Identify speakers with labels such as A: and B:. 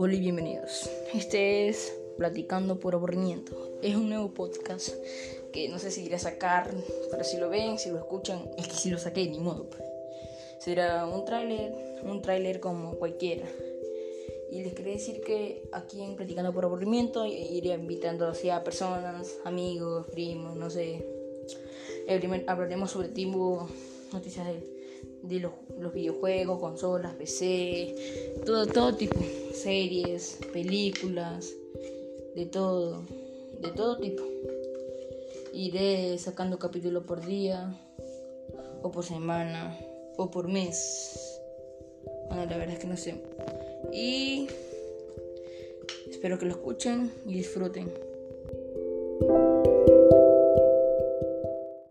A: Hola y bienvenidos. Este es Platicando por Aburrimiento. Es un nuevo podcast que no sé si iré a sacar, pero si lo ven, si lo escuchan, es que si lo saqué, ni modo. Pues. Será un tráiler, un tráiler como cualquiera. Y les quería decir que aquí en Platicando por Aburrimiento iré invitando a personas, amigos, primos, no sé. Hablaremos sobre tipo noticias de de los, videojuegos, consolas, PC, todo, todo tipo, series, películas, de todo, de todo tipo. Iré sacando capítulo por día, o por semana, o por mes. Bueno, la verdad es que no sé. Y espero que lo escuchen y disfruten.